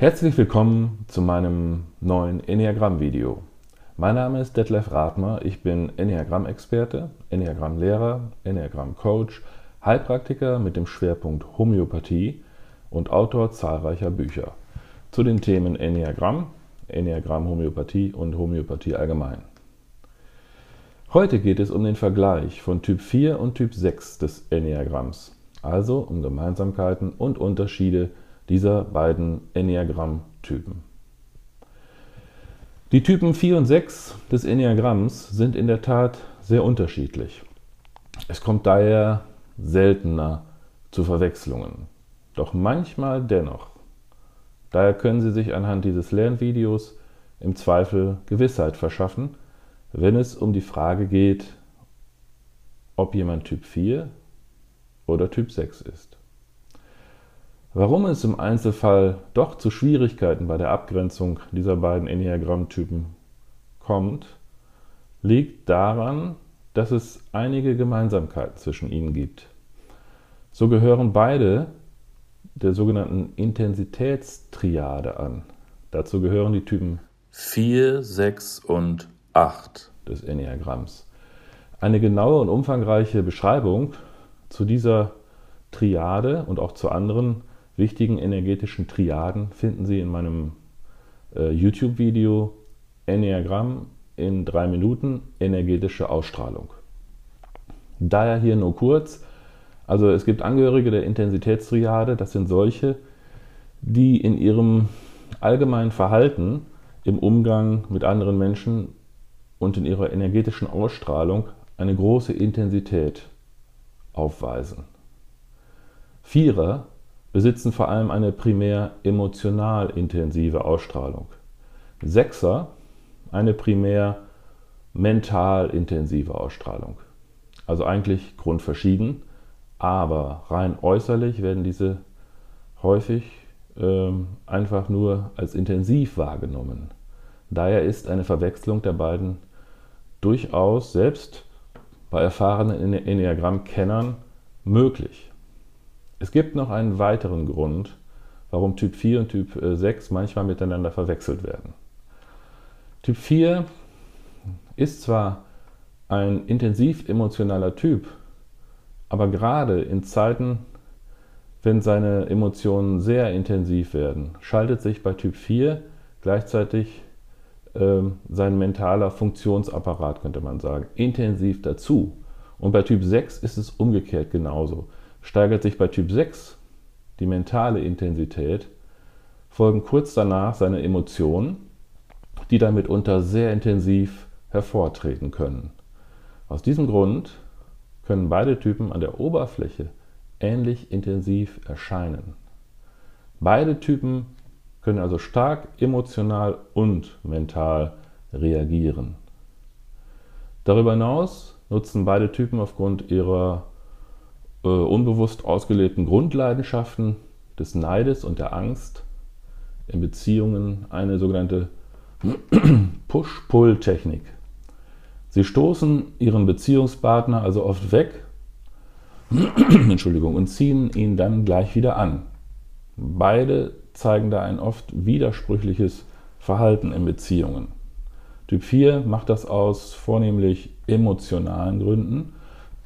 Herzlich willkommen zu meinem neuen Enneagramm-Video. Mein Name ist Detlef Rathmer, ich bin Enneagramm-Experte, Enneagramm-Lehrer, Enneagramm-Coach, Heilpraktiker mit dem Schwerpunkt Homöopathie und Autor zahlreicher Bücher zu den Themen Enneagramm, Enneagramm-Homöopathie und Homöopathie allgemein. Heute geht es um den Vergleich von Typ 4 und Typ 6 des Enneagramms, also um Gemeinsamkeiten und Unterschiede dieser beiden Enneagramm-Typen. Die Typen 4 und 6 des Enneagramms sind in der Tat sehr unterschiedlich. Es kommt daher seltener zu Verwechslungen, doch manchmal dennoch. Daher können Sie sich anhand dieses Lernvideos im Zweifel Gewissheit verschaffen, wenn es um die Frage geht, ob jemand Typ 4 oder Typ 6 ist. Warum es im Einzelfall doch zu Schwierigkeiten bei der Abgrenzung dieser beiden Enneagrammtypen kommt, liegt daran, dass es einige Gemeinsamkeiten zwischen ihnen gibt. So gehören beide der sogenannten Intensitätstriade an. Dazu gehören die Typen 4, 6 und 8 des Enneagramms. Eine genaue und umfangreiche Beschreibung zu dieser Triade und auch zu anderen wichtigen energetischen Triaden finden Sie in meinem äh, YouTube-Video Enneagramm in drei Minuten energetische Ausstrahlung. Daher hier nur kurz. Also es gibt Angehörige der Intensitätstriade, das sind solche, die in ihrem allgemeinen Verhalten im Umgang mit anderen Menschen und in ihrer energetischen Ausstrahlung eine große Intensität aufweisen. Vierer besitzen vor allem eine primär emotional intensive Ausstrahlung. Sechser eine primär mental intensive Ausstrahlung. Also eigentlich grundverschieden, aber rein äußerlich werden diese häufig äh, einfach nur als intensiv wahrgenommen. Daher ist eine Verwechslung der beiden durchaus selbst bei erfahrenen Enneagramm-Kennern möglich. Es gibt noch einen weiteren Grund, warum Typ 4 und Typ 6 äh, manchmal miteinander verwechselt werden. Typ 4 ist zwar ein intensiv emotionaler Typ, aber gerade in Zeiten, wenn seine Emotionen sehr intensiv werden, schaltet sich bei Typ 4 gleichzeitig äh, sein mentaler Funktionsapparat, könnte man sagen, intensiv dazu. Und bei Typ 6 ist es umgekehrt genauso steigert sich bei Typ 6 die mentale Intensität, folgen kurz danach seine Emotionen, die dann mitunter sehr intensiv hervortreten können. Aus diesem Grund können beide Typen an der Oberfläche ähnlich intensiv erscheinen. Beide Typen können also stark emotional und mental reagieren. Darüber hinaus nutzen beide Typen aufgrund ihrer äh, unbewusst ausgelebten Grundleidenschaften des Neides und der Angst in Beziehungen eine sogenannte Push-Pull-Technik. Sie stoßen ihren Beziehungspartner also oft weg Entschuldigung, und ziehen ihn dann gleich wieder an. Beide zeigen da ein oft widersprüchliches Verhalten in Beziehungen. Typ 4 macht das aus vornehmlich emotionalen Gründen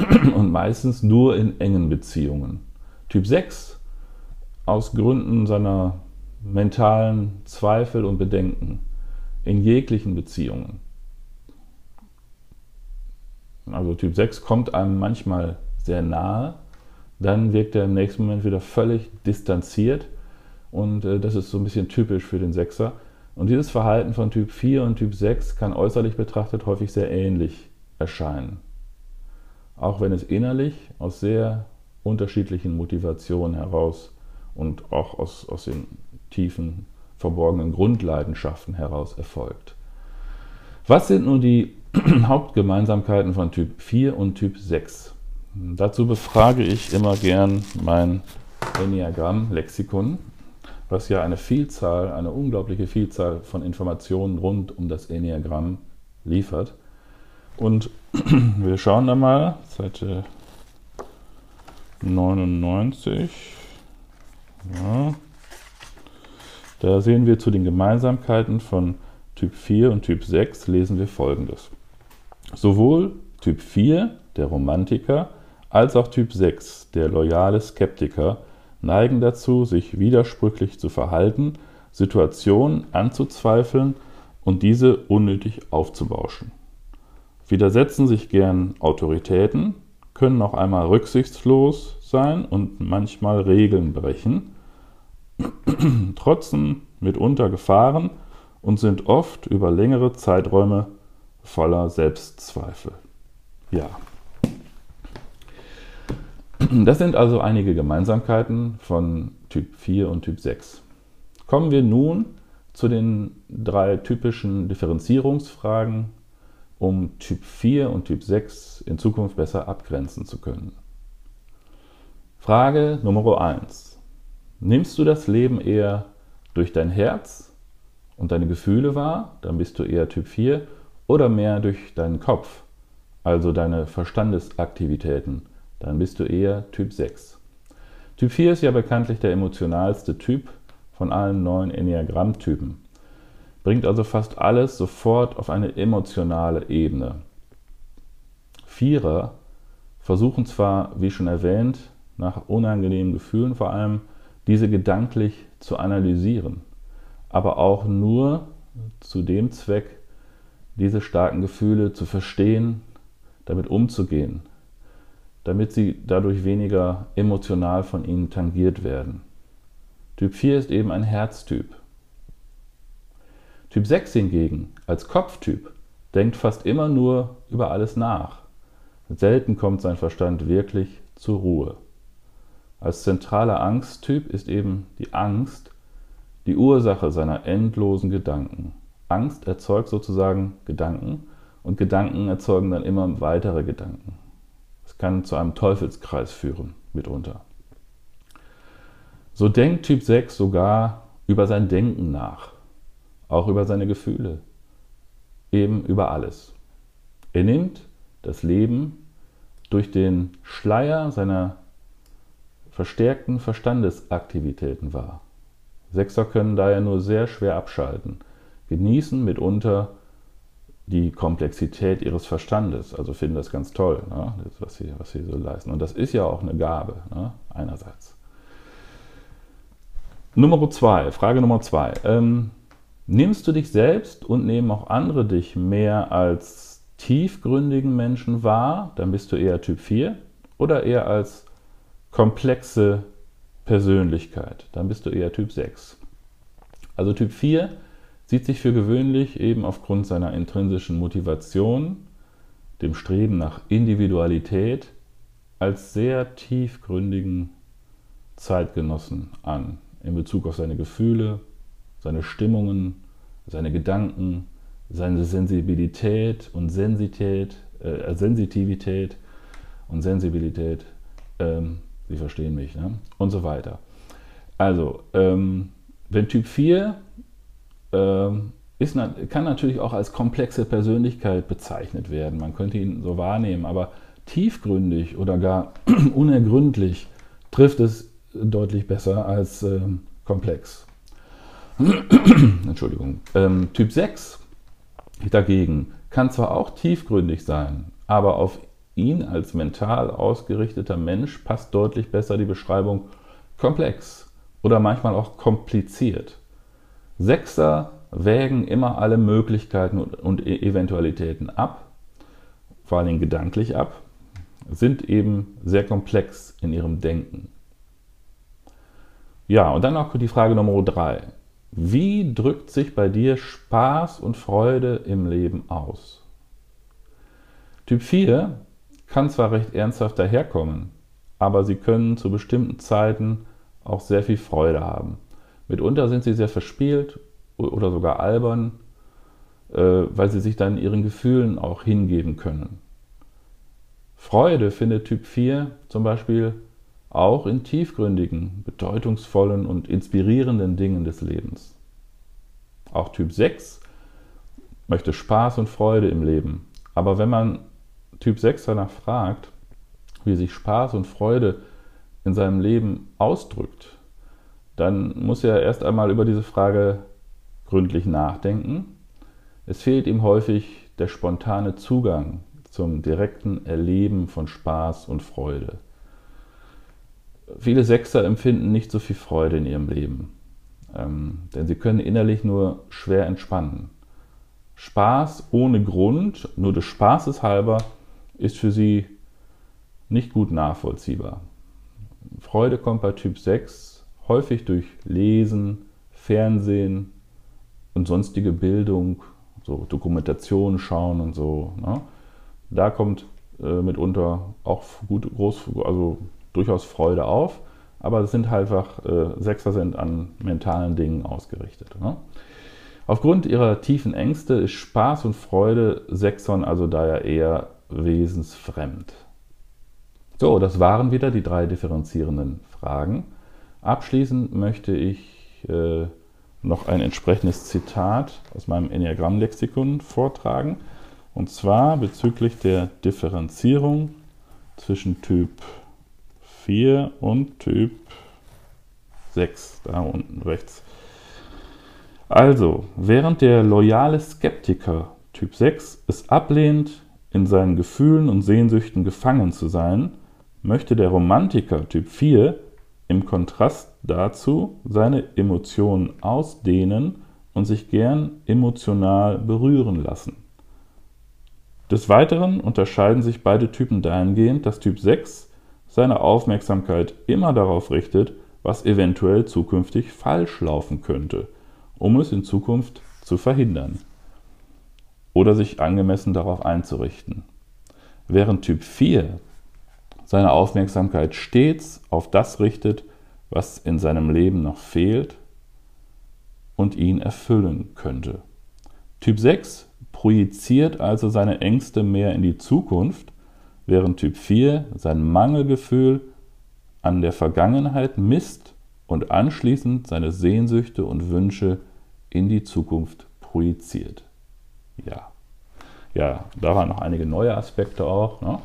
und meistens nur in engen Beziehungen. Typ 6 aus Gründen seiner mentalen Zweifel und Bedenken in jeglichen Beziehungen. Also Typ 6 kommt einem manchmal sehr nahe, dann wirkt er im nächsten Moment wieder völlig distanziert und äh, das ist so ein bisschen typisch für den Sechser. Und dieses Verhalten von Typ 4 und Typ 6 kann äußerlich betrachtet häufig sehr ähnlich erscheinen auch wenn es innerlich aus sehr unterschiedlichen Motivationen heraus und auch aus, aus den tiefen, verborgenen Grundleidenschaften heraus erfolgt. Was sind nun die Hauptgemeinsamkeiten von Typ 4 und Typ 6? Dazu befrage ich immer gern mein Enneagramm-Lexikon, was ja eine Vielzahl, eine unglaubliche Vielzahl von Informationen rund um das Enneagramm liefert. Und wir schauen da mal, Seite 99. Ja. Da sehen wir zu den Gemeinsamkeiten von Typ 4 und Typ 6 lesen wir folgendes. Sowohl Typ 4, der Romantiker, als auch Typ 6, der loyale Skeptiker, neigen dazu, sich widersprüchlich zu verhalten, Situationen anzuzweifeln und diese unnötig aufzubauschen. Widersetzen sich gern Autoritäten, können auch einmal rücksichtslos sein und manchmal Regeln brechen, trotzen mitunter Gefahren und sind oft über längere Zeiträume voller Selbstzweifel. Ja. Das sind also einige Gemeinsamkeiten von Typ 4 und Typ 6. Kommen wir nun zu den drei typischen Differenzierungsfragen, um Typ 4 und Typ 6 in Zukunft besser abgrenzen zu können. Frage Nummer 1. Nimmst du das Leben eher durch dein Herz und deine Gefühle wahr, dann bist du eher Typ 4, oder mehr durch deinen Kopf, also deine Verstandesaktivitäten, dann bist du eher Typ 6. Typ 4 ist ja bekanntlich der emotionalste Typ von allen neun Enneagrammtypen, bringt also fast alles sofort auf eine emotionale Ebene. Vierer versuchen zwar, wie schon erwähnt, nach unangenehmen Gefühlen vor allem, diese gedanklich zu analysieren, aber auch nur zu dem Zweck, diese starken Gefühle zu verstehen, damit umzugehen, damit sie dadurch weniger emotional von ihnen tangiert werden. Typ 4 ist eben ein Herztyp. Typ 6 hingegen, als Kopftyp, denkt fast immer nur über alles nach. Selten kommt sein Verstand wirklich zur Ruhe. Als zentraler Angsttyp ist eben die Angst die Ursache seiner endlosen Gedanken. Angst erzeugt sozusagen Gedanken und Gedanken erzeugen dann immer weitere Gedanken. Es kann zu einem Teufelskreis führen, mitunter. So denkt Typ 6 sogar über sein Denken nach, auch über seine Gefühle, eben über alles. Er nimmt das Leben durch den Schleier seiner verstärkten Verstandesaktivitäten wahr. Sechser können daher nur sehr schwer abschalten, genießen mitunter die Komplexität ihres Verstandes, also finden das ganz toll, ne, das, was, sie, was sie so leisten. Und das ist ja auch eine Gabe, ne, einerseits. Nummer zwei, Frage Nummer zwei. Ähm, nimmst du dich selbst und nehmen auch andere dich mehr als tiefgründigen Menschen wahr, dann bist du eher Typ 4 oder eher als komplexe Persönlichkeit, dann bist du eher Typ 6. Also Typ 4 sieht sich für gewöhnlich eben aufgrund seiner intrinsischen Motivation, dem Streben nach Individualität, als sehr tiefgründigen Zeitgenossen an in Bezug auf seine Gefühle, seine Stimmungen, seine Gedanken, seine Sensibilität und Sensität, äh, Sensitivität und Sensibilität. Ähm, Sie verstehen mich, ne? und so weiter. Also, ähm, wenn Typ 4 ähm, ist, kann natürlich auch als komplexe Persönlichkeit bezeichnet werden. Man könnte ihn so wahrnehmen, aber tiefgründig oder gar unergründlich trifft es deutlich besser als ähm, komplex. Entschuldigung. Ähm, typ 6 dagegen kann zwar auch tiefgründig sein, aber auf ihn als mental ausgerichteter Mensch passt deutlich besser die Beschreibung komplex oder manchmal auch kompliziert. Sechser wägen immer alle Möglichkeiten und e- Eventualitäten ab, vor allem gedanklich ab, sind eben sehr komplex in ihrem Denken. Ja, und dann noch die Frage Nummer drei. Wie drückt sich bei dir Spaß und Freude im Leben aus? Typ 4 kann zwar recht ernsthaft daherkommen, aber sie können zu bestimmten Zeiten auch sehr viel Freude haben. Mitunter sind sie sehr verspielt oder sogar albern, äh, weil sie sich dann ihren Gefühlen auch hingeben können. Freude findet Typ 4 zum Beispiel auch in tiefgründigen, bedeutungsvollen und inspirierenden Dingen des Lebens. Auch Typ 6 möchte Spaß und Freude im Leben. Aber wenn man Typ 6 danach fragt, wie sich Spaß und Freude in seinem Leben ausdrückt, dann muss er erst einmal über diese Frage gründlich nachdenken. Es fehlt ihm häufig der spontane Zugang zum direkten Erleben von Spaß und Freude. Viele Sechser empfinden nicht so viel Freude in ihrem Leben, ähm, denn sie können innerlich nur schwer entspannen. Spaß ohne Grund, nur des Spaßes halber, ist für sie nicht gut nachvollziehbar. Freude kommt bei Typ 6 häufig durch Lesen, Fernsehen und sonstige Bildung, so Dokumentation schauen und so. Ne? Da kommt äh, mitunter auch gut, groß, also durchaus Freude auf, aber es sind halt einfach, äh, Sechser sind an mentalen Dingen ausgerichtet. Ne? Aufgrund ihrer tiefen Ängste ist Spaß und Freude Sechsern also daher eher wesensfremd. So, das waren wieder die drei differenzierenden Fragen. Abschließend möchte ich äh, noch ein entsprechendes Zitat aus meinem Enneagramm-Lexikon vortragen. Und zwar bezüglich der Differenzierung zwischen Typ 4 und Typ 6, da unten rechts. Also, während der loyale Skeptiker Typ 6 es ablehnt, in seinen Gefühlen und Sehnsüchten gefangen zu sein, möchte der Romantiker Typ 4 im Kontrast dazu seine Emotionen ausdehnen und sich gern emotional berühren lassen. Des Weiteren unterscheiden sich beide Typen dahingehend, dass Typ 6 seine Aufmerksamkeit immer darauf richtet, was eventuell zukünftig falsch laufen könnte, um es in Zukunft zu verhindern oder sich angemessen darauf einzurichten. Während Typ 4 seine Aufmerksamkeit stets auf das richtet, was in seinem Leben noch fehlt und ihn erfüllen könnte. Typ 6 projiziert also seine Ängste mehr in die Zukunft, während Typ 4 sein Mangelgefühl an der Vergangenheit misst und anschließend seine Sehnsüchte und Wünsche in die Zukunft projiziert. Ja, ja, da waren noch einige neue Aspekte auch. Ne?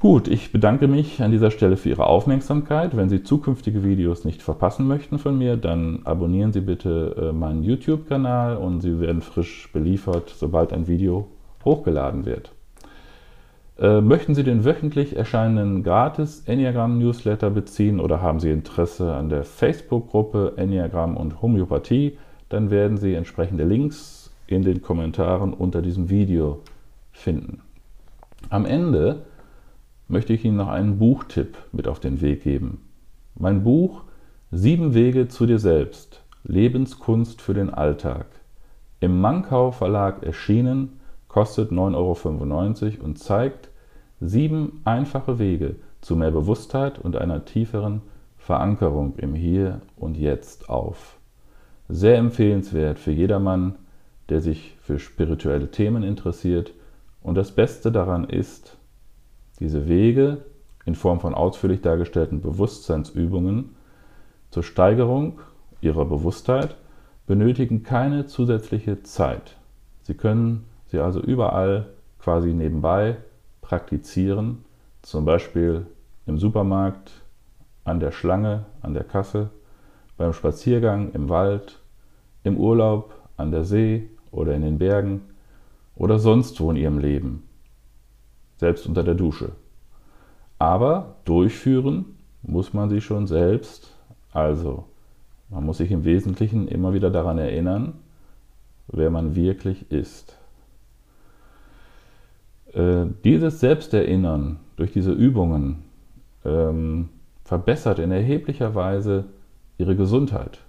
Gut, ich bedanke mich an dieser Stelle für Ihre Aufmerksamkeit. Wenn Sie zukünftige Videos nicht verpassen möchten von mir, dann abonnieren Sie bitte äh, meinen YouTube-Kanal und Sie werden frisch beliefert, sobald ein Video hochgeladen wird. Äh, möchten Sie den wöchentlich erscheinenden gratis Enneagram Newsletter beziehen oder haben Sie Interesse an der Facebook-Gruppe Enneagram und Homöopathie, dann werden Sie entsprechende Links in den Kommentaren unter diesem Video finden. Am Ende möchte ich Ihnen noch einen Buchtipp mit auf den Weg geben. Mein Buch Sieben Wege zu dir selbst. Lebenskunst für den Alltag. Im Mankau Verlag erschienen, kostet 9,95 Euro und zeigt sieben einfache Wege zu mehr Bewusstheit und einer tieferen Verankerung im Hier und Jetzt auf. Sehr empfehlenswert für jedermann, der sich für spirituelle Themen interessiert. Und das Beste daran ist, diese Wege in Form von ausführlich dargestellten Bewusstseinsübungen zur Steigerung ihrer Bewusstheit benötigen keine zusätzliche Zeit. Sie können sie also überall quasi nebenbei praktizieren, zum Beispiel im Supermarkt, an der Schlange, an der Kasse, beim Spaziergang im Wald, im Urlaub, an der See oder in den Bergen oder sonst wo in ihrem Leben selbst unter der Dusche. Aber durchführen muss man sie schon selbst. Also man muss sich im Wesentlichen immer wieder daran erinnern, wer man wirklich ist. Äh, dieses Selbsterinnern durch diese Übungen ähm, verbessert in erheblicher Weise ihre Gesundheit.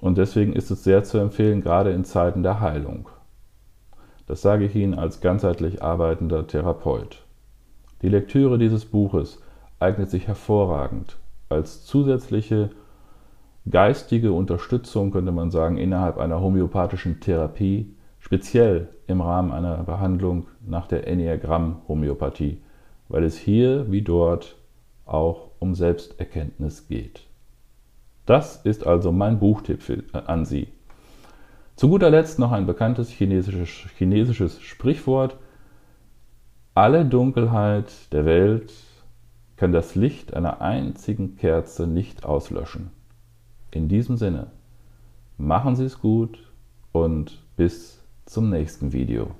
Und deswegen ist es sehr zu empfehlen, gerade in Zeiten der Heilung. Das sage ich Ihnen als ganzheitlich arbeitender Therapeut. Die Lektüre dieses Buches eignet sich hervorragend als zusätzliche geistige Unterstützung, könnte man sagen, innerhalb einer homöopathischen Therapie, speziell im Rahmen einer Behandlung nach der Enneagramm-Homöopathie, weil es hier wie dort auch um Selbsterkenntnis geht. Das ist also mein Buchtipp für, äh, an Sie. Zu guter Letzt noch ein bekanntes chinesisches, chinesisches Sprichwort. Alle Dunkelheit der Welt kann das Licht einer einzigen Kerze nicht auslöschen. In diesem Sinne, machen Sie es gut und bis zum nächsten Video.